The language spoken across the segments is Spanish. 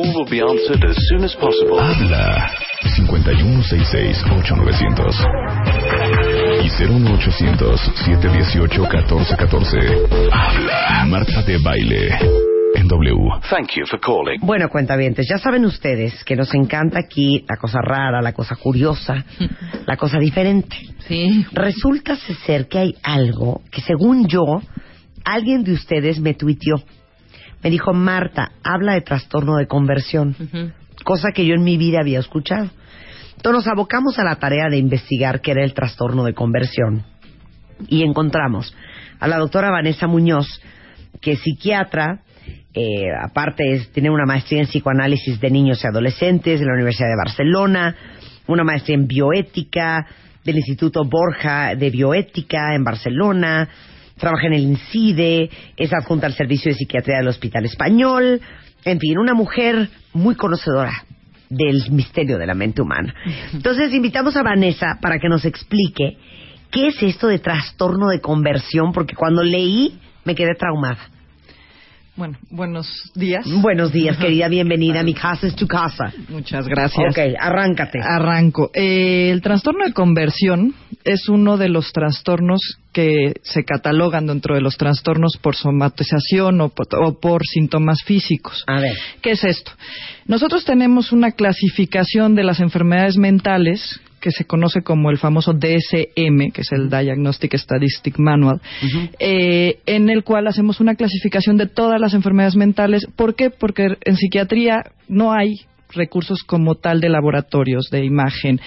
call will be answered as soon as possible. Habla 5166-8900 y 01800-718-1414. Habla Marta de Baile en W. Thank you for calling. Bueno, cuentavientes, ya saben ustedes que nos encanta aquí la cosa rara, la cosa curiosa, la cosa diferente. Sí. Resulta ser que hay algo que, según yo, alguien de ustedes me tuiteó. Me dijo, Marta, habla de trastorno de conversión, cosa que yo en mi vida había escuchado. Entonces nos abocamos a la tarea de investigar qué era el trastorno de conversión. Y encontramos a la doctora Vanessa Muñoz, que es psiquiatra, eh, aparte es, tiene una maestría en psicoanálisis de niños y adolescentes de la Universidad de Barcelona, una maestría en bioética del Instituto Borja de Bioética en Barcelona, trabaja en el INCIDE, es adjunta al Servicio de Psiquiatría del Hospital Español, en fin, una mujer muy conocedora del misterio de la mente humana. Entonces invitamos a Vanessa para que nos explique qué es esto de trastorno de conversión, porque cuando leí me quedé traumada. Bueno, buenos días. Buenos días, querida, bienvenida. Mi casa es tu casa. Muchas gracias. Ok, arráncate. Arranco. Eh, el trastorno de conversión es uno de los trastornos que se catalogan dentro de los trastornos por somatización o por, o por síntomas físicos. A ver. ¿Qué es esto? Nosotros tenemos una clasificación de las enfermedades mentales que se conoce como el famoso DSM, que es el Diagnostic Statistic Manual, eh, en el cual hacemos una clasificación de todas las enfermedades mentales. ¿Por qué? Porque en psiquiatría no hay recursos como tal de laboratorios de imagen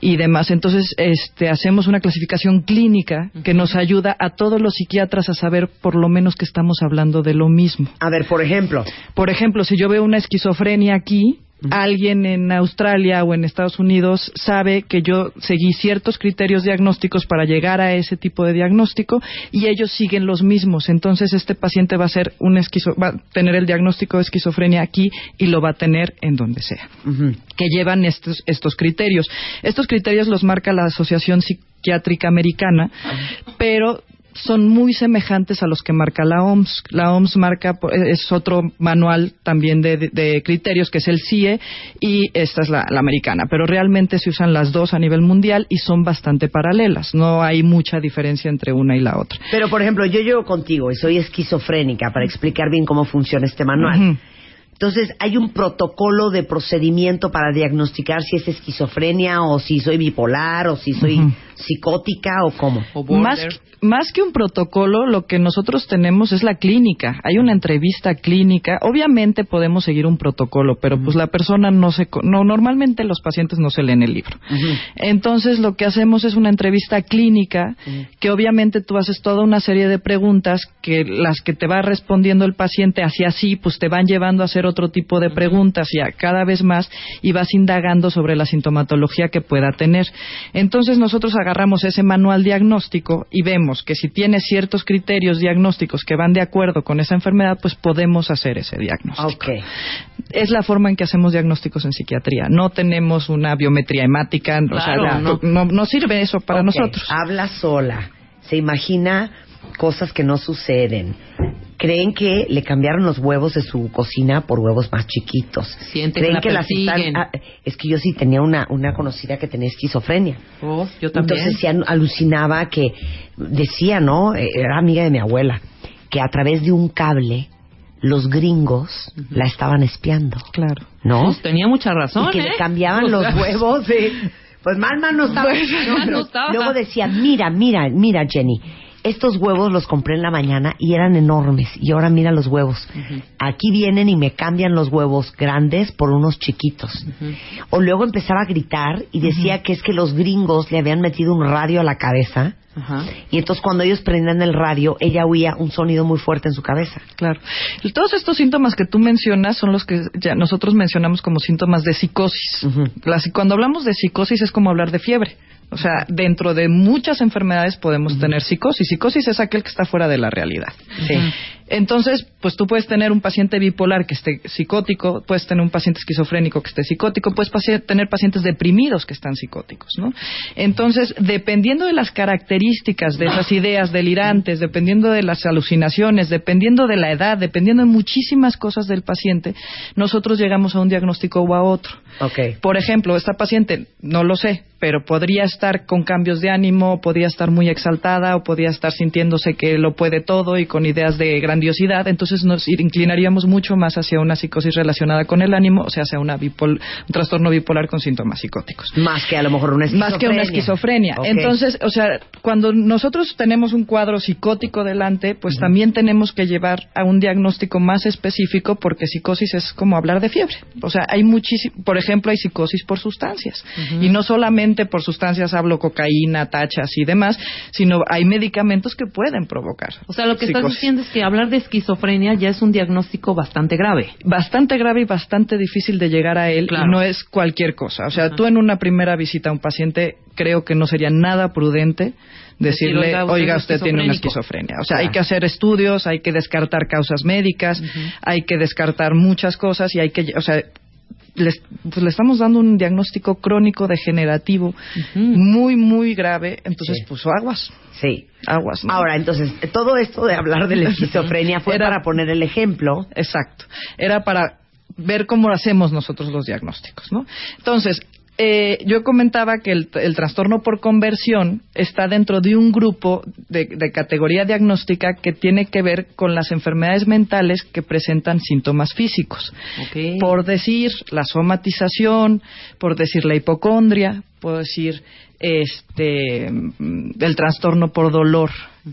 y demás. Entonces, este, hacemos una clasificación clínica que nos ayuda a todos los psiquiatras a saber por lo menos que estamos hablando de lo mismo. A ver, por ejemplo. Por ejemplo, si yo veo una esquizofrenia aquí, alguien en Australia o en Estados Unidos sabe que yo seguí ciertos criterios diagnósticos para llegar a ese tipo de diagnóstico y ellos siguen los mismos. Entonces este paciente va a ser un esquizo va a tener el diagnóstico de esquizofrenia aquí y lo va a tener en donde sea. Que llevan estos estos criterios. Estos criterios los marca la Asociación Psiquiátrica Americana, pero son muy semejantes a los que marca la OMS. La OMS marca, es otro manual también de, de, de criterios, que es el CIE, y esta es la, la, americana. Pero realmente se usan las dos a nivel mundial y son bastante paralelas. No hay mucha diferencia entre una y la otra. Pero, por ejemplo, yo llego contigo y soy esquizofrénica para explicar bien cómo funciona este manual. Entonces, ¿hay un protocolo de procedimiento para diagnosticar si es esquizofrenia o si soy bipolar o si soy. Psicótica o cómo? Más, más que un protocolo, lo que nosotros tenemos es la clínica. Hay una entrevista clínica. Obviamente podemos seguir un protocolo, pero pues la persona no se... No, normalmente los pacientes no se leen el libro. Entonces lo que hacemos es una entrevista clínica que obviamente tú haces toda una serie de preguntas que las que te va respondiendo el paciente hacia sí, pues te van llevando a hacer otro tipo de preguntas y a cada vez más y vas indagando sobre la sintomatología que pueda tener. Entonces nosotros agarramos ese manual diagnóstico y vemos que si tiene ciertos criterios diagnósticos que van de acuerdo con esa enfermedad, pues podemos hacer ese diagnóstico. Ok. Es la forma en que hacemos diagnósticos en psiquiatría. No tenemos una biometría hemática, o sea, Claro, no, no- no sirve eso para nosotros. Habla sola. Se imagina cosas que no suceden. Creen que le cambiaron los huevos de su cocina por huevos más chiquitos. Siente Creen que la las están- ah, es que yo sí tenía una, una conocida que tenía esquizofrenia. Oh, yo también. Entonces sí alucinaba que decía, ¿no? Eh, Era amiga de mi abuela, que a través de un cable los gringos la estaban espiando, Claro. ¿no? Pues tenía mucha razón, y que ¿eh? le cambiaban O los sea, huevos de... Pues mal, mal no estaba. Pues, No, mal no estaba. Luego decía, mira, mira, mira, Jenny, estos huevos los compré en la mañana y eran enormes y ahora mira los huevos. Aquí vienen y me cambian los huevos grandes por unos chiquitos. O luego empezaba a gritar y decía que es que los gringos le habían metido un radio a la cabeza y entonces cuando ellos prendían el radio ella oía un sonido muy fuerte en su cabeza. Claro. Y Todos estos síntomas que tú mencionas son los que ya nosotros mencionamos como síntomas de psicosis. La cuando hablamos de psicosis es como hablar de fiebre. O sea, dentro de muchas enfermedades podemos tener psicosis. Psicosis es aquel que está fuera de la realidad. Sí. Entonces, pues tú puedes tener un paciente bipolar que esté psicótico, puedes tener un paciente esquizofrénico que esté psicótico, puedes paci- tener pacientes deprimidos que están psicóticos, ¿no? Entonces, dependiendo de las características de esas ideas delirantes, dependiendo de las alucinaciones, dependiendo de la edad, dependiendo de muchísimas cosas del paciente, nosotros llegamos a un diagnóstico o a otro. Ok. Por ejemplo, esta paciente, no lo sé, pero podría estar con cambios de ánimo, podría estar muy exaltada o podría estar sintiéndose que lo puede todo y con ideas de grandiosidad, entonces nos inclinaríamos mucho más hacia una psicosis relacionada con el ánimo, o sea, hacia una bipol- un trastorno bipolar con síntomas psicóticos. Más que a lo mejor una esquizofrenia. Más que una esquizofrenia. Entonces, o sea, cuando nosotros tenemos un cuadro psicótico delante, pues también tenemos que llevar a un diagnóstico más específico porque psicosis es como hablar de fiebre. O sea, hay muchísimo, por ejemplo, hay psicosis por sustancias. Y no solamente por sustancias, hablo cocaína, tachas y demás, sino hay medicamentos que pueden provocar. O sea, lo que estás diciendo es que hablar de esquizofrenia ya es un diagnóstico bastante grave. bastante grave y bastante difícil de llegar a él Claro. y no es cualquier cosa. O sea, tú en una primera visita a un paciente creo que no sería nada prudente Decir, decirle, "Oiga, oiga, usted tiene una esquizofrénico". esquizofrenia. O sea, Claro. hay que hacer estudios, hay que descartar causas médicas, hay que descartar muchas cosas y hay que, o sea, les- pues le estamos dando un diagnóstico crónico degenerativo muy, muy grave, entonces Sí. pues aguas, Sí. aguas. ¿no? Ahora, entonces, todo esto de hablar de la esquizofrenia fue Era- para poner el ejemplo. Exacto. Era para ver cómo hacemos nosotros los diagnósticos, ¿no? Entonces, eh, yo comentaba que el, el trastorno por conversión está dentro de un grupo de, de categoría diagnóstica que tiene que ver con las enfermedades mentales que presentan síntomas físicos. Por decir la somatización, por decir la hipocondria, por decir este el trastorno por dolor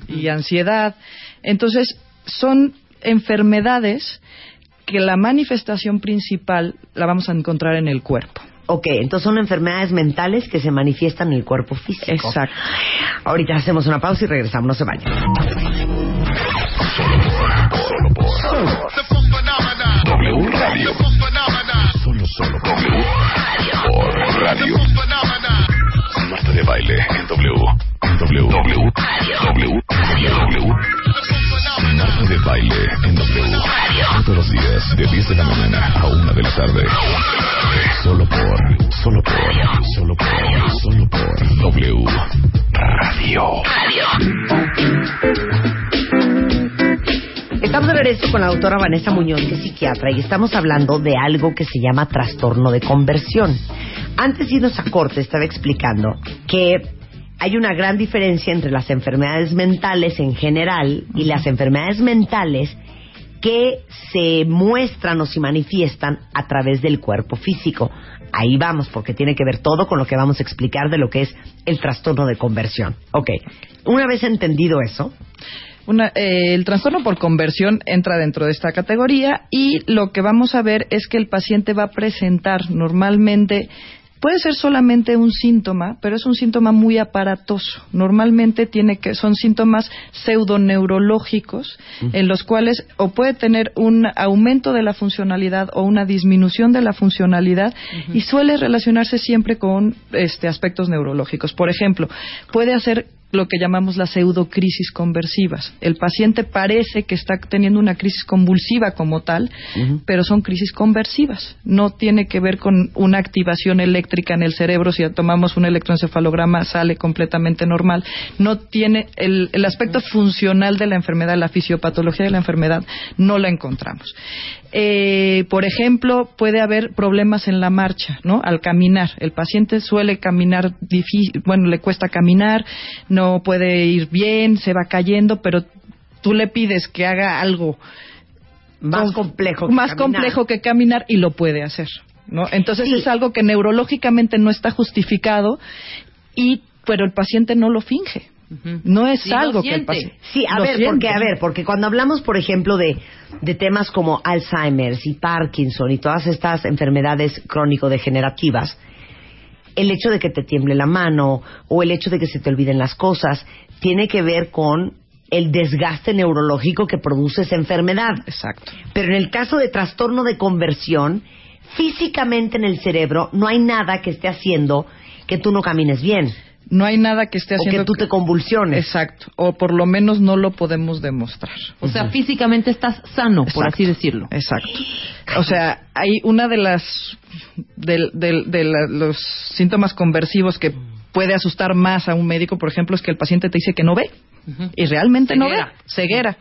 y ansiedad. Entonces, son enfermedades que la manifestación principal la vamos a encontrar en el cuerpo. Ok, entonces son enfermedades mentales que se manifiestan en el cuerpo físico. Exacto. Ahorita hacemos una pausa y regresamos, no se vayan. Solo por W Radio. Solo, solo W. Por Radio. Marta de baile en W. W. W. W. W. Marta de baile en W. Todos los días de 10 de la mañana a 1 de la tarde. Solo por, solo por, solo por, solo por W Radio. Estamos de regreso con la doctora Vanessa Muñoz, que es psiquiatra, y estamos hablando de algo que se llama trastorno de conversión. Antes de irnos a corte, estaba explicando que hay una gran diferencia entre las enfermedades mentales en general y las enfermedades mentales que se muestran o se manifiestan a través del cuerpo físico. Ahí vamos, porque tiene que ver todo con lo que vamos a explicar de lo que es el trastorno de conversión. Ok, una vez entendido eso, Una- eh, el trastorno por conversión entra dentro de esta categoría y lo que vamos a ver es que el paciente va a presentar normalmente puede ser solamente un síntoma, pero es un síntoma muy aparatoso. Normalmente tiene que son síntomas pseudoneurológicos en los cuales o puede tener un aumento de la funcionalidad o una disminución de la funcionalidad y suele relacionarse siempre con este aspectos neurológicos. Por ejemplo, puede hacer lo que llamamos las pseudocrisis conversivas. El paciente parece que está teniendo una crisis convulsiva como tal, pero son crisis conversivas. No tiene que ver con una activación eléctrica en el cerebro. Si tomamos un electroencefalograma sale completamente normal. No tiene el, el aspecto funcional de la enfermedad, la fisiopatología de la enfermedad, no la encontramos. Eh, por ejemplo, puede haber problemas en la marcha, ¿no? Al caminar. El paciente suele caminar difícil, bueno, le cuesta caminar, no puede ir bien, se va cayendo, pero tú le pides que haga algo más con- complejo. que más caminar. complejo que caminar y lo puede hacer, ¿no? Entonces Sí. es algo que neurológicamente no está justificado y pero el paciente no lo finge. No es Sí algo que el paciente Sí, a lo ver, siente. porque a ver, porque cuando hablamos, por ejemplo, de, de temas como Alzheimer y Parkinson y todas estas enfermedades crónico-degenerativas, el hecho de que te tiemble la mano o el hecho de que se te olviden las cosas tiene que ver con el desgaste neurológico que produce esa enfermedad. Exacto. Pero en el caso de trastorno de conversión, físicamente en el cerebro no hay nada que esté haciendo que tú no camines bien. No hay nada que esté O haciendo que tú te convulsiones. Exacto, o por lo menos no lo podemos demostrar. O sea, físicamente estás sano, por así decirlo. Exacto. O sea, hay una de las de, de- de la- los síntomas conversivos que puede asustar más a un médico, por ejemplo, es que el paciente te dice que no ve y realmente no ve, Ceguera.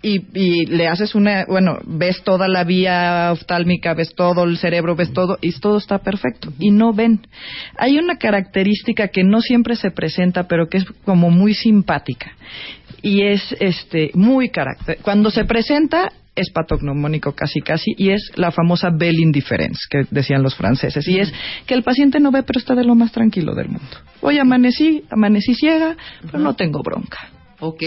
Y, y le haces una, bueno, ves toda la vía oftálmica, ves todo el cerebro, ves todo, y todo está perfecto. Y no ven. Hay una característica que no siempre se presenta, pero que es como muy simpática. Y es este muy carácter. Cuando se presenta, es patognomónico casi casi, y es la famosa belle indifference, que decían los franceses. Y es que el paciente no ve, pero está de lo más tranquilo del mundo. Hoy amanecí, amanecí ciega, pero no tengo bronca. Ok.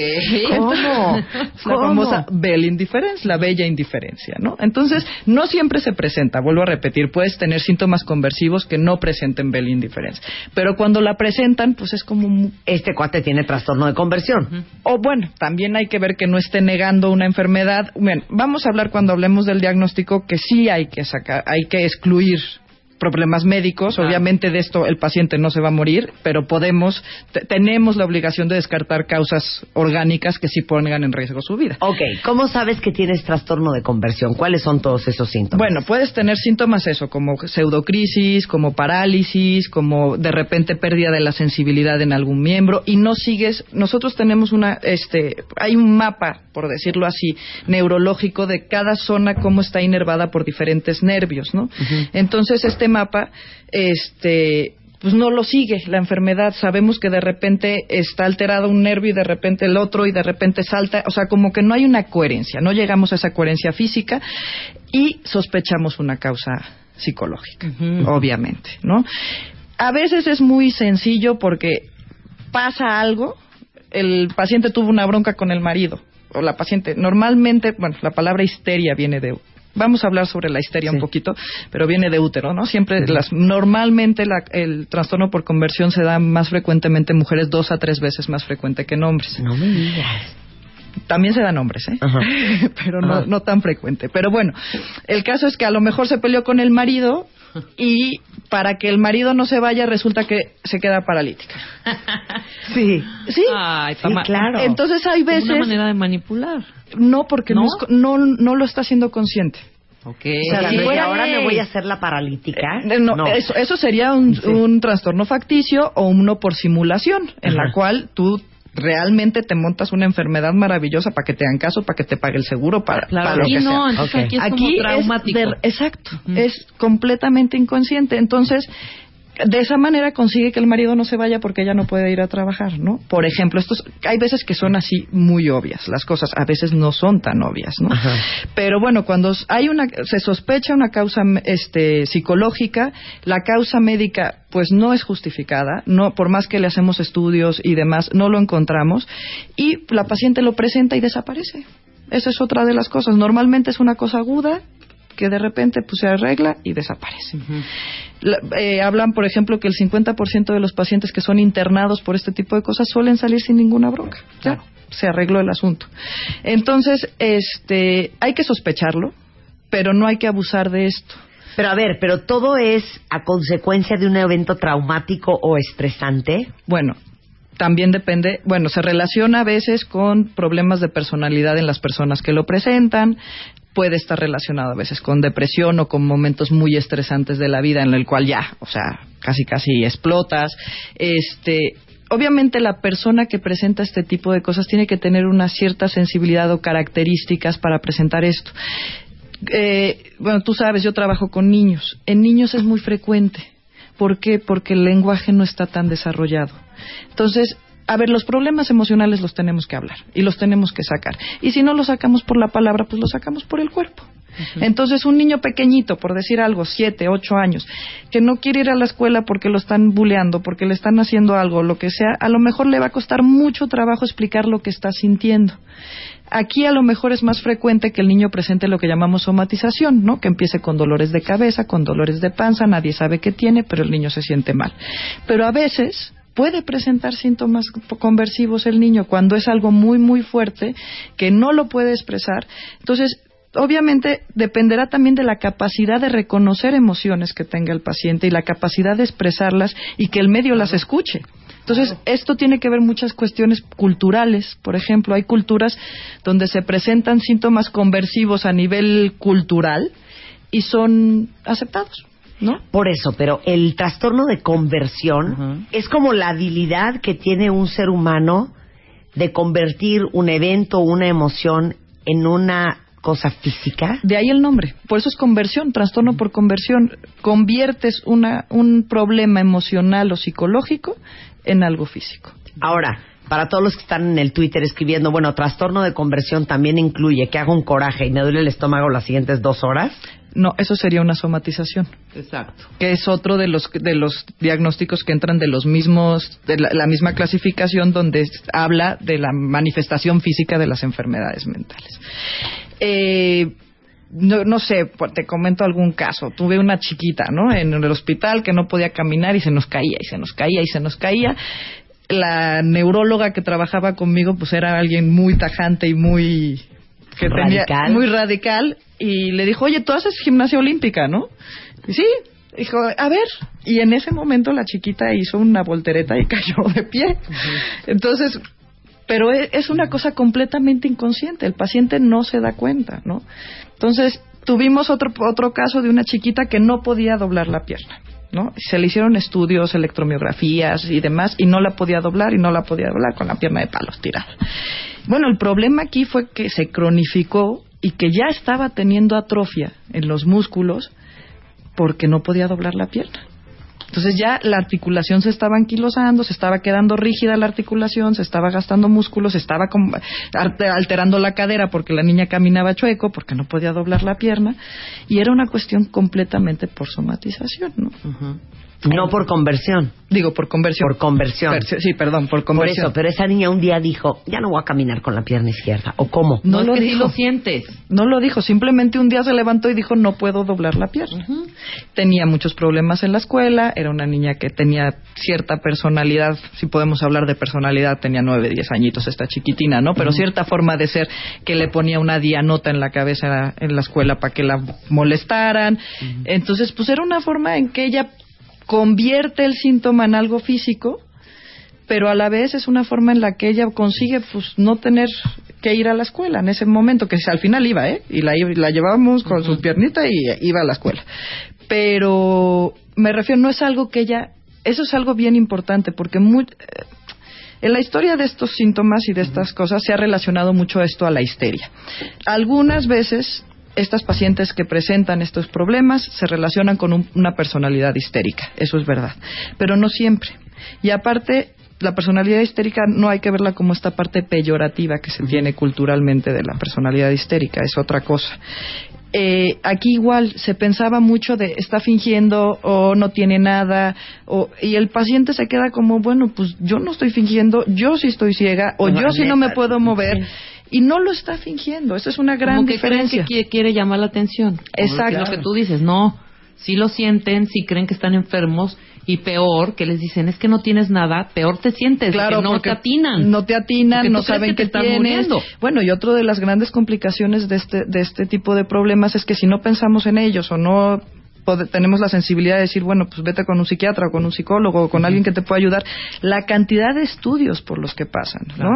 ¿Cómo? La famosa belle indifference, la bella indiferencia, ¿no? Entonces, no siempre se presenta, vuelvo a repetir, puedes tener síntomas conversivos que no presenten belle indifference, pero cuando la presentan, pues es como Este cuate tiene trastorno de conversión. o bueno, también hay que ver que no esté negando una enfermedad. Bien, vamos a hablar cuando hablemos del diagnóstico que sí hay que sacar, hay que excluir problemas médicos. Claro. Obviamente de esto el paciente no se va a morir, pero podemos, te- tenemos la obligación de descartar causas orgánicas que sí pongan en riesgo su vida. Ok, ¿cómo sabes que tienes trastorno de conversión? ¿Cuáles son todos esos síntomas? Bueno, puedes tener síntomas eso, como pseudocrisis, como parálisis, como de repente pérdida de la sensibilidad en algún miembro y no sigues. Nosotros tenemos una, este, hay un mapa, por decirlo así, neurológico de cada zona cómo está inervada por diferentes nervios, ¿no? Entonces este mapa, este pues no lo sigue la enfermedad. Sabemos que de repente está alterado un nervio y de repente el otro y de repente salta. O sea, como que no hay una coherencia, no llegamos a esa coherencia física y sospechamos una causa psicológica, obviamente, ¿no? A veces es muy sencillo porque pasa algo, el paciente tuvo una bronca con el marido o la paciente. Normalmente, bueno, la palabra histeria viene de Vamos a hablar sobre la histeria Sí. un poquito, pero viene de útero, ¿no? Siempre, las, normalmente la- el trastorno por conversión se da más frecuentemente en mujeres, dos a tres veces más frecuente que en hombres. No me digas. También se dan hombres, ¿eh? Ajá. pero no, Ajá. no tan frecuente. Pero bueno, el caso es que a lo mejor se peleó con el marido y para que el marido no se vaya resulta que se queda paralítica. Sí. Sí. Ay, Sí, claro. Entonces hay veces Una manera de manipular. No porque no, ¿No? no no lo está haciendo consciente. Ok. O sea, Si fuera- ahora me voy a hacer la paralítica. Eh, no, Eso, eso sería un, Sí. un trastorno facticio o uno por simulación, en Ajá. la cual tú realmente te montas una enfermedad maravillosa para que te hagan caso, para que te pague el seguro, para, Claro, para lo aquí que no, sea. entonces Ok. aquí es Aquí como es traumático. de- exacto, es completamente inconsciente. Entonces, de esa manera consigue que el marido no se vaya porque ella no puede ir a trabajar, ¿no? Por ejemplo, estos, hay veces que son así muy obvias las cosas, a veces no son tan obvias, ¿no? Ajá. Pero bueno, cuando hay una, se sospecha una causa este, psicológica, la causa médica pues no es justificada, no, por más que le hacemos estudios y demás, no lo encontramos y la paciente lo presenta y desaparece. Esa es otra de las cosas. Normalmente es una cosa aguda que de repente pues se arregla y desaparece. La- eh, hablan, por ejemplo, que el 50% de los pacientes que son internados por este tipo de cosas suelen salir sin ninguna bronca. Ya, se arregló el asunto. Entonces, este, hay que sospecharlo, pero no hay que abusar de esto. Pero a ver, pero todo es a consecuencia de un evento traumático o estresante. Bueno, también depende, bueno, se relaciona a veces con problemas de personalidad en las personas que lo presentan, puede estar relacionado a veces con depresión o con momentos muy estresantes de la vida en el cual ya, o sea, casi casi explotas. Este, obviamente la persona que presenta este tipo de cosas tiene que tener una cierta sensibilidad o características para presentar esto. Eh, bueno, tú sabes, yo trabajo con niños. En niños es muy frecuente. ¿Por qué? Porque el lenguaje no está tan desarrollado. Entonces, a ver, los problemas emocionales los tenemos que hablar y los tenemos que sacar. Y si no los sacamos por la palabra, pues los sacamos por el cuerpo. Entonces, un niño pequeñito, por decir algo, siete, ocho años, que no quiere ir a la escuela porque lo están buleando, porque le están haciendo algo, lo que sea, a lo mejor le va a costar mucho trabajo explicar lo que está sintiendo. Aquí a lo mejor es más frecuente que el niño presente lo que llamamos somatización, ¿no? Que empiece con dolores de cabeza, con dolores de panza, nadie sabe qué tiene, pero el niño se siente mal. Pero a veces puede presentar síntomas conversivos el niño cuando es algo muy, muy fuerte que no lo puede expresar. Entonces, obviamente dependerá también de la capacidad de reconocer emociones que tenga el paciente y la capacidad de expresarlas y que el medio las escuche. Entonces, esto tiene que ver muchas cuestiones culturales. Por ejemplo, hay culturas donde se presentan síntomas conversivos a nivel cultural y son aceptados. ¿No? Por eso, pero el trastorno de conversión es como la habilidad que tiene un ser humano de convertir un evento o una emoción en una cosa física. De ahí el nombre. Por eso es conversión, trastorno por conversión. Conviertes una, un problema emocional o psicológico en algo físico. Ahora, para todos los que están en el Twitter escribiendo, bueno, trastorno de conversión también incluye que hago un coraje y me duele el estómago las siguientes dos horas. No, eso sería una somatización. Exacto. Que es otro de los de los diagnósticos que entran de los mismos de la, la misma clasificación donde habla de la manifestación física de las enfermedades mentales. Eh, no, no sé, te comento algún caso. Tuve una chiquita, ¿no? En el hospital que no podía caminar y se nos caía y se nos caía y se nos caía. La neuróloga que trabajaba conmigo, pues era alguien muy tajante y muy que tenía muy radical y le dijo, oye, tú haces gimnasia olímpica, ¿no? Y sí, dijo, a ver. Y en ese momento la chiquita hizo una voltereta y cayó de pie. Entonces, pero e- es una cosa completamente inconsciente. El paciente no se da cuenta, ¿no? Entonces, tuvimos otro, otro caso de una chiquita que no podía doblar la pierna. ¿no? Se le hicieron estudios, electromiografías y demás, y no la podía doblar y no la podía doblar con la pierna de palos tirada. Bueno, el problema aquí fue que se cronificó y que ya estaba teniendo atrofia en los músculos porque no podía doblar la pierna. Entonces ya la articulación se estaba anquilosando, se estaba quedando rígida la articulación, se estaba gastando músculos, se estaba alterando la cadera porque la niña caminaba chueco, porque no podía doblar la pierna, y era una cuestión completamente por somatización, ¿no? No por conversión, Digo, por conversión. por conversión. Per- sí, perdón, por Por conversión. eso, pero esa niña un día dijo, ya no voy a caminar con la pierna izquierda. ¿O cómo? No No, lo es que sí dijo. lo sientes. No lo dijo, simplemente un día se levantó y dijo no puedo doblar la pierna. Tenía muchos problemas en la escuela, era una niña que tenía cierta personalidad, si podemos hablar de personalidad, tenía nueve, diez añitos esta chiquitina, ¿no? Pero cierta forma de ser que le ponía una dianota en la cabeza en la escuela para que la molestaran. Entonces, pues era una forma en que ella convierte el síntoma en algo físico pero a la vez es una forma en la que ella consigue pues no tener que ir a la escuela en ese momento que al final iba eh y la la llevábamos con su piernita y iba a la escuela. Pero me refiero no es algo que ella eso es algo bien importante porque muy, eh, en la historia de estos síntomas y de estas cosas se ha relacionado mucho esto a la histeria. Algunas veces estas pacientes que presentan estos problemas se relacionan con un- una personalidad histérica, eso es verdad, pero no siempre. Y aparte, la personalidad histérica no hay que verla como esta parte peyorativa que se tiene culturalmente de la personalidad histérica, es otra cosa. Eh, aquí igual se pensaba mucho de está fingiendo o no tiene nada o, y el paciente se queda como bueno pues yo no estoy fingiendo yo sí estoy ciega o No, yo sí no me puedo mover sí. Y no lo está fingiendo esa es una gran Como que creen diferencia que quiere, llamar la atención. Exacto. Lo que tú dices, no. Sí lo sienten, sí creen que están enfermos y peor, que les dicen, es que no tienes nada, peor te sientes, Claro, que no te atinan. No te atinan, no saben que te qué estás tienes. muriendo. Bueno, y otro de las grandes complicaciones de este, de este tipo de problemas es que si no pensamos en ellos o no tenemos la sensibilidad de decir, bueno, pues vete con un psiquiatra o con un psicólogo o con alguien que te pueda ayudar, la cantidad de estudios por los que pasan, ¿no?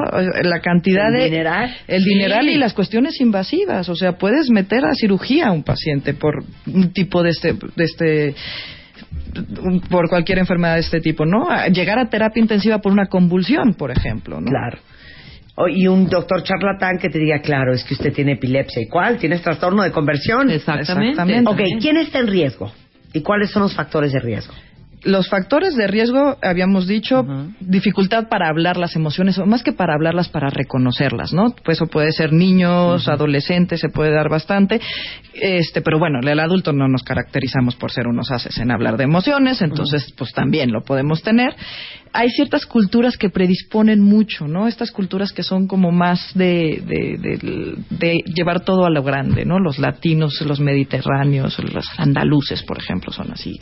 La cantidad El de... dineral. El Sí. dineral y las cuestiones invasivas, o sea, puedes meter a cirugía a un paciente por un tipo de este... De este por cualquier enfermedad de este tipo, ¿no? Llegar a terapia intensiva por una convulsión, por ejemplo, ¿no? Claro. O- y un doctor charlatán que te diga, claro, es que usted tiene epilepsia. ¿Y cuál? ¿Tienes trastorno de conversión? Exactamente. Exactamente. Ok, ¿quién está en riesgo? ¿Y cuáles son los factores de riesgo? Los factores de riesgo, habíamos dicho, dificultad para hablar las emociones, o más que para hablarlas, para reconocerlas, ¿no? Pues eso puede ser niños, adolescentes, se puede dar bastante. Este, pero bueno, el adulto no nos caracterizamos por ser unos haces en hablar de emociones, entonces, pues también lo podemos tener. Hay ciertas culturas que predisponen mucho, ¿no? Estas culturas que son como más de, de, de- de llevar todo a lo grande, ¿no? Los latinos, los mediterráneos, los andaluces, por ejemplo, son así.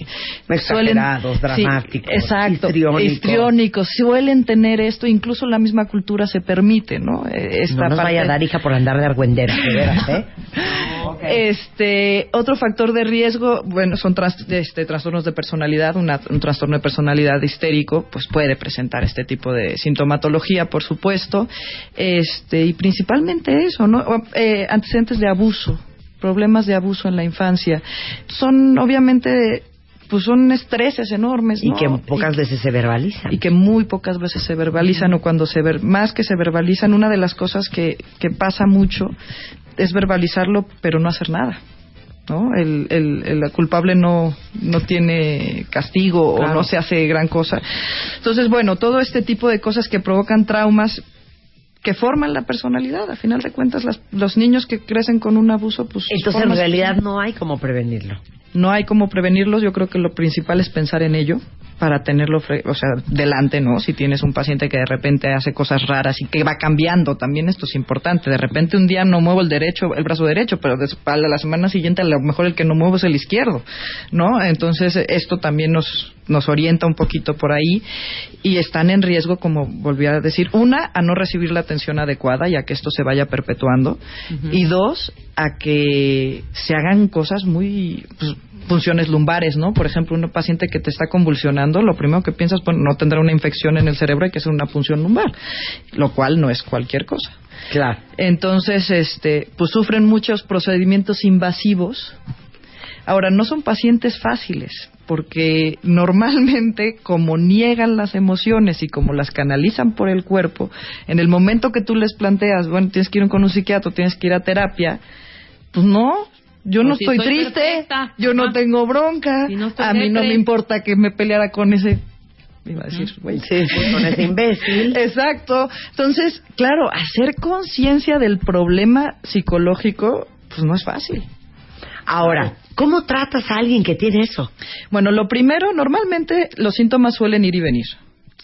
Suelen, Dramáticos, exacto, histriónicos. histriónicos, suelen tener esto, incluso la misma cultura se permite, ¿no? Eh, Esta no nos vaya a parte- dar hija por andar de argüendera, de veras, ¿eh? Este, otro factor de riesgo, bueno, son tras- este, trastornos de personalidad. Una- un trastorno de personalidad histérico, pues puede presentar este tipo de sintomatología, por supuesto. Este, y principalmente eso, ¿no? Eh, antecedentes de abuso, problemas de abuso en la infancia. Son, obviamente, pues son estreses enormes, Y ¿no? que pocas veces se verbalizan. y que muy pocas veces se verbalizan o cuando se ver, más que se verbalizan una de las cosas que, que pasa mucho es verbalizarlo pero no hacer nada ¿no? El, el, el culpable no, no tiene castigo Claro. o no se hace gran cosa entonces bueno todo este tipo de cosas que provocan traumas que forman la personalidad a final de cuentas las- los niños que crecen con un abuso pues Entonces, en realidad, no hay cómo prevenirlo. no hay cómo prevenirlos. Yo creo que lo principal es pensar en ello para tenerlo, fre- o sea, delante, ¿no? Si tienes un paciente que de repente hace cosas raras y que va cambiando, también esto es importante. De repente un día no muevo el derecho, el brazo derecho, pero a la semana siguiente a lo mejor el que no muevo es el izquierdo, ¿no? Entonces esto también nos nos orienta un poquito por ahí y están en riesgo, como volví a decir, una, a no recibir la atención adecuada y a que esto se vaya perpetuando, y dos, a que se hagan cosas muy, pues, funciones lumbares, ¿no? Por ejemplo, un paciente que te está convulsionando, lo primero que piensas, bueno, no tendrá una infección en el cerebro, hay que hacer una punción lumbar, lo cual no es cualquier cosa. Claro. Entonces, este, pues sufren muchos procedimientos invasivos. Ahora, no son pacientes fáciles, porque normalmente, como niegan las emociones y como las canalizan por el cuerpo, en el momento que tú les planteas, bueno, tienes que ir con un psiquiatra, tienes que ir a terapia, pues no, yo no si estoy estoy triste, perfecta. yo no tengo bronca, Si no estoy a mí no me importa que me peleara con ese, iba a decir, güey, Sí, sí, con ese imbécil. Exacto. Entonces, claro, hacer conciencia del problema psicológico, pues no es fácil. Ahora, ¿cómo tratas a alguien que tiene eso? Bueno, lo primero, normalmente los síntomas suelen ir y venir.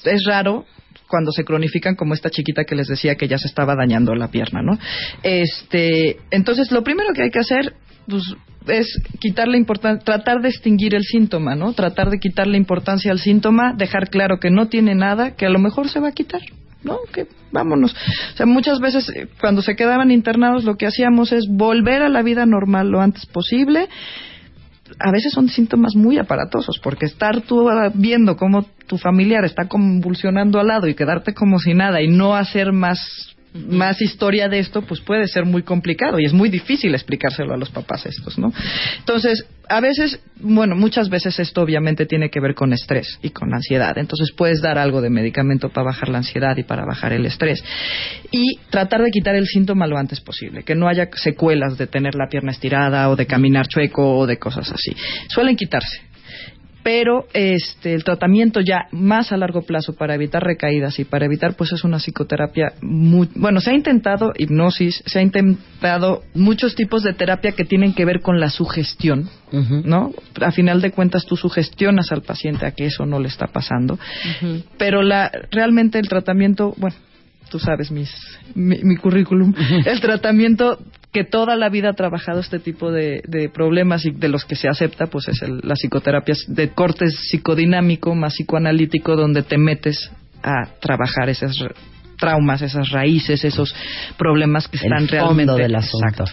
Es raro cuando se cronifican como esta chiquita que les decía que ya se estaba dañando la pierna, ¿no? Este, entonces lo primero que hay que hacer pues es quitarle importancia, tratar de extinguir el síntoma, ¿no? Tratar de quitarle importancia al síntoma, dejar claro que no tiene nada, que a lo mejor se va a quitar, ¿no? Que vámonos. O sea, muchas veces eh, cuando se quedaban internados lo que hacíamos es volver a la vida normal lo antes posible a veces son síntomas muy aparatosos, porque estar tú ah, viendo cómo tu familiar está convulsionando al lado y quedarte como si nada y no hacer más más historia de esto, pues puede ser muy complicado y es muy difícil explicárselo a los papás estos, ¿no? Entonces, a veces, bueno, muchas veces esto obviamente tiene que ver con estrés y con ansiedad. Entonces, puedes dar algo de medicamento para bajar la ansiedad y para bajar el estrés. Y tratar de quitar el síntoma lo antes posible, que no haya secuelas de tener la pierna estirada o de caminar chueco o de cosas así. Suelen quitarse. Pero este, el tratamiento ya más a largo plazo para evitar recaídas y para evitar, pues es una psicoterapia muy. Bueno, se ha intentado hipnosis, se ha intentado muchos tipos de terapia que tienen que ver con la sugestión, ¿no? A final de cuentas, tú sugestionas al paciente a que eso no le está pasando. Pero la, realmente el tratamiento, bueno, tú sabes mis, mi, mi currículum, el tratamiento que toda la vida ha trabajado este tipo de, de problemas y de los que se acepta, pues es el, la psicoterapia de corte psicodinámico más psicoanalítico, donde te metes a trabajar esas ra- traumas, esas raíces, esos problemas que El están fondo realmente del asunto. Exacto.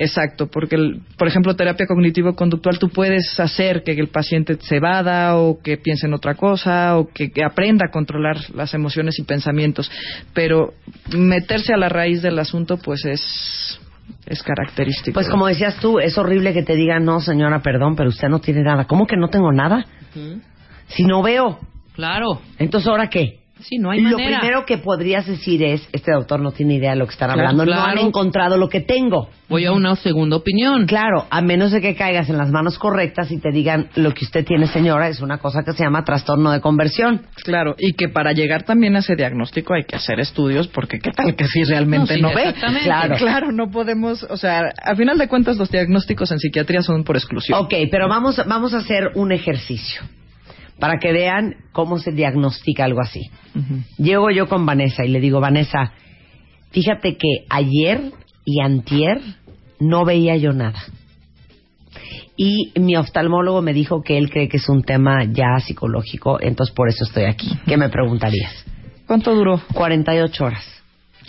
Exacto, porque, el- por ejemplo, terapia cognitivo-conductual, tú puedes hacer que el paciente se vada o que piense en otra cosa o que, que aprenda a controlar las emociones y pensamientos, pero meterse a la raíz del asunto, pues es, es característico. Pues como decías tú, es horrible que te digan, no, señora, perdón, pero usted no tiene nada. ¿Cómo que no tengo nada? Si no veo, Claro. entonces ¿ahora qué? Sí, no hay Lo manera. primero que podrías decir es, este doctor no tiene idea de lo que están Claro, hablando, no claro. han encontrado lo que tengo. Voy a una segunda opinión. Claro, a menos de que caigas en las manos correctas y te digan lo que usted tiene, señora, es una cosa que se llama trastorno de conversión. Claro, y que para llegar también a ese diagnóstico hay que hacer estudios, porque qué tal que si realmente No, no, ve. exactamente. Claro. Claro, no podemos, o sea, a final de cuentas los diagnósticos en psiquiatría son por exclusión. Ok, pero vamos, vamos a hacer un ejercicio para que vean cómo se diagnostica algo así. Llego yo con Vanessa y le digo, Vanessa, fíjate que ayer y antier no veía yo nada. Y mi oftalmólogo me dijo que él cree que es un tema ya psicológico, entonces por eso estoy aquí. ¿Qué me preguntarías? ¿Cuánto duró? 48 horas.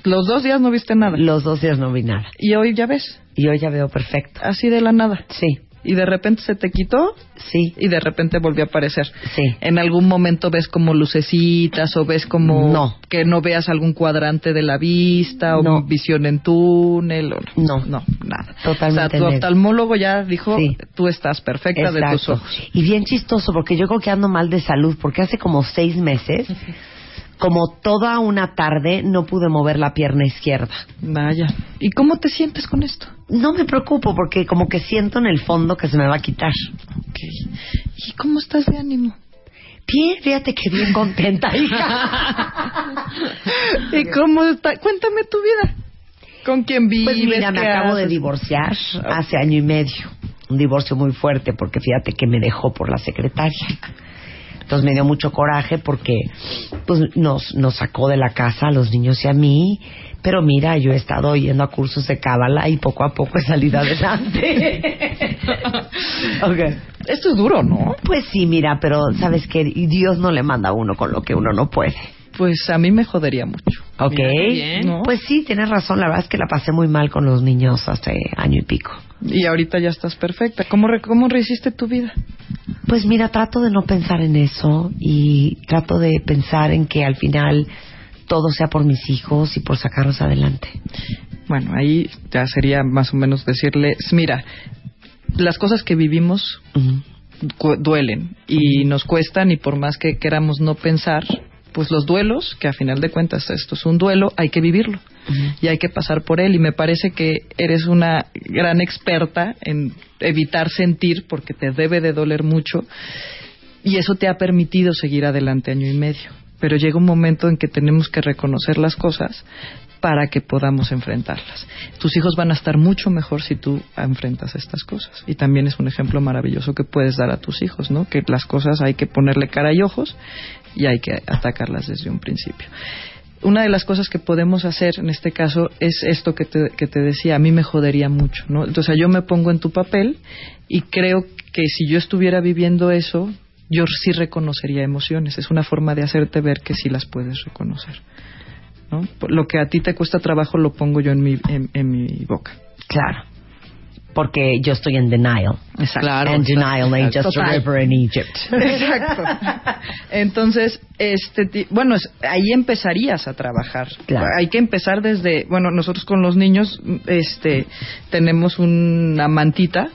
Los dos días no viste nada. Los dos días no vi nada. Y hoy ya ves, Y hoy ya veo perfecto. así de la nada. Sí, Y de repente se te quitó sí, y de repente volvió a aparecer. sí. En algún momento ves como lucecitas o ves como No. que no veas algún cuadrante de la vista o No. visión en túnel o No. no, nada. Totalmente O sea, tu oftalmólogo ya dijo, Sí. tú estás perfecta de tus Exacto. ojos. Y bien chistoso, porque yo creo que ando mal de salud, porque hace como seis meses, como toda una tarde, no pude mover la pierna izquierda. Vaya. ¿Y cómo te sientes con esto? No me preocupo, porque como que siento en el fondo que se me va a quitar. ¿Y cómo estás de ánimo? Bien, fíjate que bien contenta, hija. ¿Y cómo está? Cuéntame tu vida. ¿Con quién vives? Pues mira, me ¿Qué acabo de divorciar hace año y medio. Un divorcio muy fuerte porque fíjate que me dejó por la secretaria. Entonces me dio mucho coraje porque pues nos, nos sacó de la casa a los niños y a mí. Pero mira, yo he estado yendo a cursos de cábala y poco a poco he salido adelante. Ok. Esto es duro, ¿no? Pues sí, mira, pero sabes que Dios no le manda a uno con lo que uno no puede. Pues a mí me jodería mucho. Ok. Pues sí, tienes razón. La verdad es que la pasé muy mal con los niños hace año y pico. Y ahorita ya estás perfecta. ¿Cómo, re- cómo rehiciste tu vida? Pues mira, trato de no pensar en eso y trato de pensar en que al final todo sea por mis hijos y por sacarlos adelante. Bueno, ahí ya sería más o menos decirles, mira, las cosas que vivimos duelen y nos cuestan y por más que queramos no pensar, pues los duelos, que a final de cuentas esto es un duelo, hay que vivirlo y hay que pasar por él y me parece que eres una gran experta en evitar sentir porque te debe de doler mucho y eso te ha permitido seguir adelante año y medio. Pero llega un momento en que tenemos que reconocer las cosas para que podamos enfrentarlas. Tus hijos van a estar mucho mejor si tú enfrentas estas cosas. Y también es un ejemplo maravilloso que puedes dar a tus hijos, ¿no? Que las cosas hay que ponerle cara y ojos y hay que atacarlas desde un principio. Una de las cosas que podemos hacer en este caso es esto que te, que te decía, a mí me jodería mucho, ¿no? Entonces yo me pongo en tu papel y creo que si yo estuviera viviendo eso, yo sí reconocería emociones. Es una forma de hacerte ver que sí las puedes reconocer. ¿No? Lo que a ti te cuesta trabajo lo pongo yo en mi, en, en mi boca. Claro. Porque yo estoy en denial. Exacto. Claro. And denial ain't just a Total. river in Egypt. Exacto. Entonces, este, bueno, es- ahí empezarías a trabajar. Claro. Hay que empezar desde, bueno, nosotros con los niños, este, tenemos una mantita,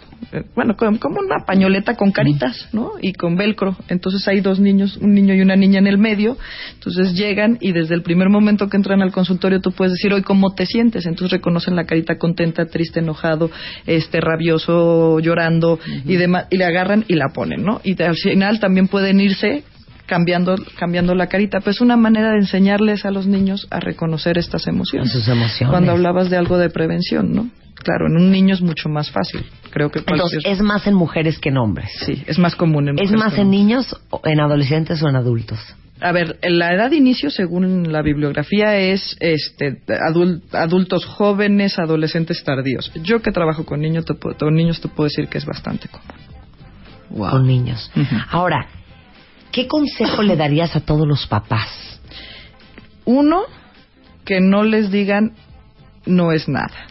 bueno, como, una pañoleta con caritas, ¿no? Y con velcro. Entonces hay dos niños, un niño y una niña en el medio. Entonces llegan y desde el primer momento que entran al consultorio tú puedes decir, hoy cómo te sientes. Entonces reconocen la carita contenta, triste, enojado, este, rabioso, llorando y demás, y le agarran y la ponen, ¿no? Y al final también pueden irse cambiando cambiando la carita, pues es una manera de enseñarles a los niños a reconocer estas emociones. Sus emociones. Cuando hablabas de algo de prevención, ¿no? Claro, en un niño es mucho más fácil. Creo que Entonces, es más en mujeres que en hombres. sí, es más común en ¿Es mujeres más que en niños, en adolescentes o en adultos? A ver, la edad de inicio, según la bibliografía, es este, adul- adultos jóvenes, adolescentes tardíos. Yo que trabajo con niños, te puedo, con niños te puedo decir que es bastante común. Con niños. Ahora, ¿qué consejo le darías a todos los papás? Uno, que no les digan no es nada.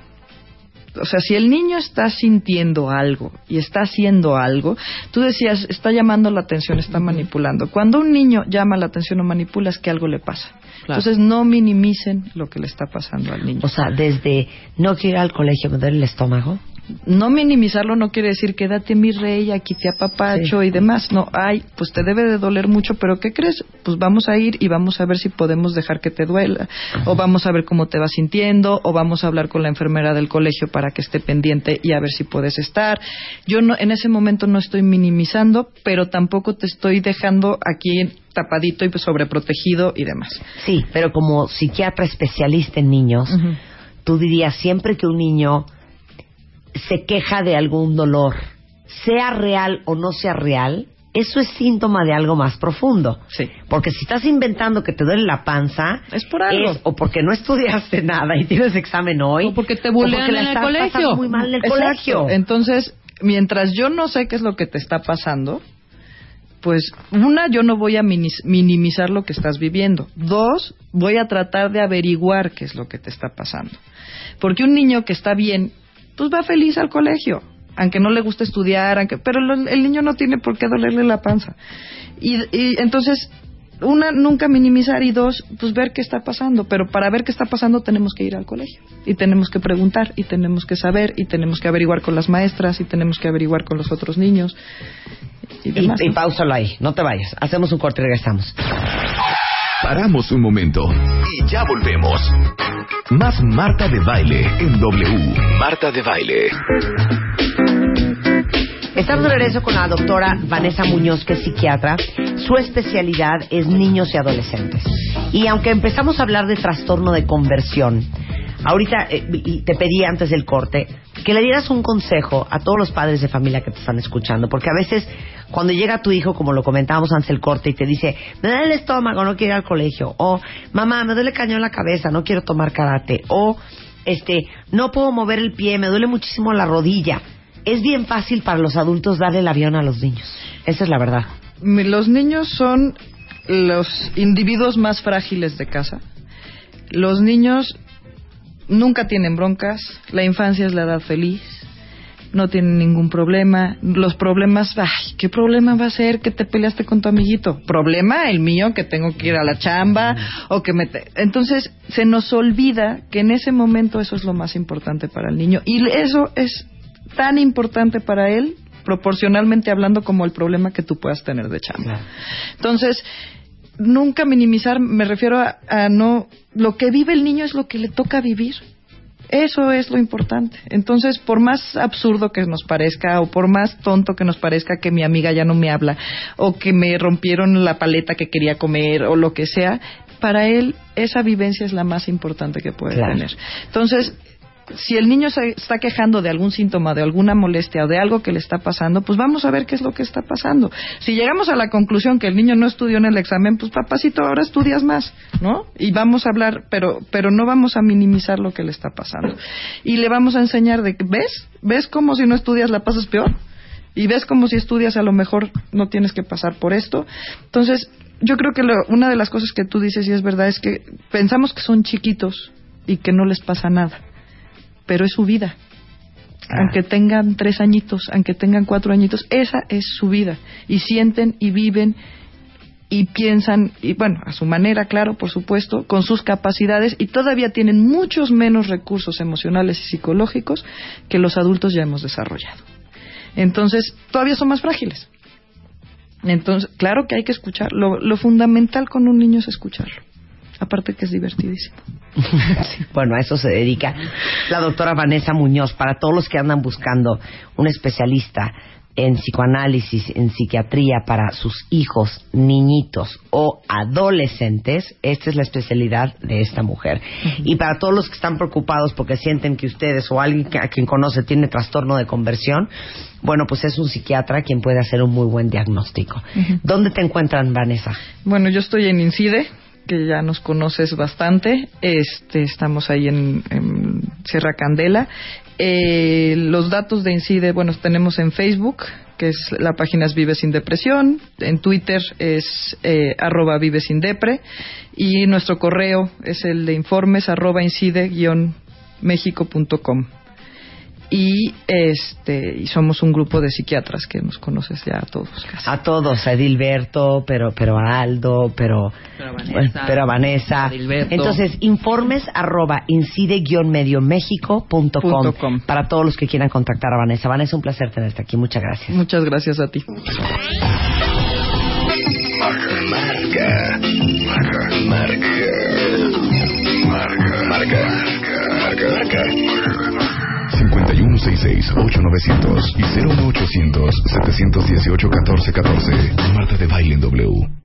O sea, si el niño está sintiendo algo y está haciendo algo, tú decías, está llamando la atención, está manipulando. Cuando un niño llama la atención o manipula es que algo le pasa. Claro. Entonces no minimicen lo que le está pasando al niño. O sea, desde no quiero ir al colegio, me duele el estómago. No minimizarlo no quiere decir quédate mi rey, aquí te apapacho Sí. y demás. No, ay, pues te debe de doler mucho, pero ¿qué crees? Pues vamos a ir y vamos a ver si podemos dejar que te duela. O vamos a ver cómo te vas sintiendo, o vamos a hablar con la enfermera del colegio para que esté pendiente y a ver si puedes estar. Yo no, en ese momento no estoy minimizando, pero tampoco te estoy dejando aquí tapadito y pues sobreprotegido y demás. Sí, pero como psiquiatra especialista en niños, tú dirías siempre que un niño se queja de algún dolor, sea real o no sea real, eso es síntoma de algo más profundo. Sí. Porque si estás inventando que te duele la panza, Es por algo. es o porque no estudiaste nada y tienes examen hoy, O porque te o bulean en el estás colegio. muy mal en el Exacto. colegio. Entonces, mientras yo no sé qué es lo que te está pasando, pues una, yo no voy a minimizar lo que estás viviendo. Dos, voy a tratar de averiguar qué es lo que te está pasando. Porque un niño que está bien, pues va feliz al colegio, aunque no le guste estudiar, aunque, pero el niño no tiene por qué dolerle la panza. Y, y entonces una, nunca minimizar y dos, pues ver qué está pasando. Pero para ver qué está pasando tenemos que ir al colegio y tenemos que preguntar y tenemos que saber y tenemos que averiguar con las maestras y tenemos que averiguar con los otros niños. Y, demás, y, ahí, no te vayas. Hacemos un corte y regresamos. Paramos un momento y ya volvemos. Más Marta de Baile en W. Marta de Baile. Estamos de regreso con la doctora Vanessa Muñoz, que es psiquiatra. Su especialidad es niños y adolescentes. Y aunque empezamos a hablar de trastorno de conversión, ahorita eh, y te pedí antes del corte que le dieras un consejo a todos los padres de familia que te están escuchando, porque a veces cuando llega tu hijo, como lo comentábamos antes del corte, y te dice, me duele el estómago, no quiero ir al colegio, o mamá, me duele cañón la cabeza, no quiero tomar karate, o este, no puedo mover el pie, me duele muchísimo la rodilla es bien fácil para los adultos darle el avión a los niños. Esa es la verdad. Los niños son los individuos más frágiles de casa. Los niños nunca tienen broncas, la infancia es la edad feliz, no tienen ningún problema. Los problemas, ay, ¿qué problema va a ser que te peleaste con tu amiguito? Problema el mío que tengo que ir a la chamba o que me... Entonces se nos olvida que en ese momento eso es lo más importante para el niño y eso es tan importante para él, proporcionalmente hablando, como el problema que tú puedas tener de chamba. Entonces, nunca minimizar, me refiero a, a, no, lo que vive el niño es lo que le toca vivir. Eso es lo importante. Entonces, por más absurdo que nos parezca, o por más tonto que nos parezca que mi amiga ya no me habla, o que me rompieron la paleta que quería comer, o lo que sea, para él esa vivencia es la más importante que puede tener. Entonces, si el niño se está quejando de algún síntoma, de alguna molestia o de algo que le está pasando, pues vamos a ver qué es lo que está pasando. Si llegamos a la conclusión que el niño no estudió en el examen, pues papacito, ahora estudias más, ¿no? Y vamos a hablar, pero, pero no vamos a minimizar lo que le está pasando. Y le vamos a enseñar de que, ¿ves? ¿Ves cómo si no estudias la pasas peor? Y ves como si estudias a lo mejor no tienes que pasar por esto. Entonces, yo creo que una de las cosas que tú dices y es verdad es que pensamos que son chiquitos y que no les pasa nada pero es su vida. Ah. Aunque tengan tres añitos, aunque tengan cuatro añitos, esa es su vida. Y sienten y viven y piensan, y bueno, a su manera, claro, por supuesto, con sus capacidades y todavía tienen muchos menos recursos emocionales y psicológicos que los adultos ya hemos desarrollado. Entonces, todavía son más frágiles. Entonces, claro que hay que escuchar. lo fundamental con un niño es escucharlo. Aparte que es divertidísimo. bueno, a eso se dedica la doctora Vanessa Muñoz. Para todos los que andan buscando un especialista en psicoanálisis, en psiquiatría para sus hijos, niñitos o adolescentes, esta es la especialidad de esta mujer. Y para todos los que están preocupados porque sienten que ustedes o alguien a quien conoce tiene trastorno de conversión, bueno, pues es un psiquiatra quien puede hacer un muy buen diagnóstico. ¿Dónde te encuentran, Vanessa? Bueno, yo estoy en INCIDE, que ya nos conoces bastante. Este, estamos ahí en, Sierra Candela. Eh, los datos de Incide, bueno, tenemos en Facebook, que es la página es Vive sin Depresión, en Twitter es eh, arroba Vive sin Depre, y nuestro correo es el de informes arroba incide-mexico.com y este y somos un grupo de psiquiatras que nos conoces ya a todos a todos a Edilberto pero pero a Aldo pero pero a Vanessa, entonces informes arroba incide com. para todos los que quieran contactar a Vanessa. Vanessa un placer tenerte aquí. Muchas gracias. Muchas gracias a ti. Marca marca marca. Marca marca marca marca 5166-8900 y 01800-718-1414. Marta de Baile en W.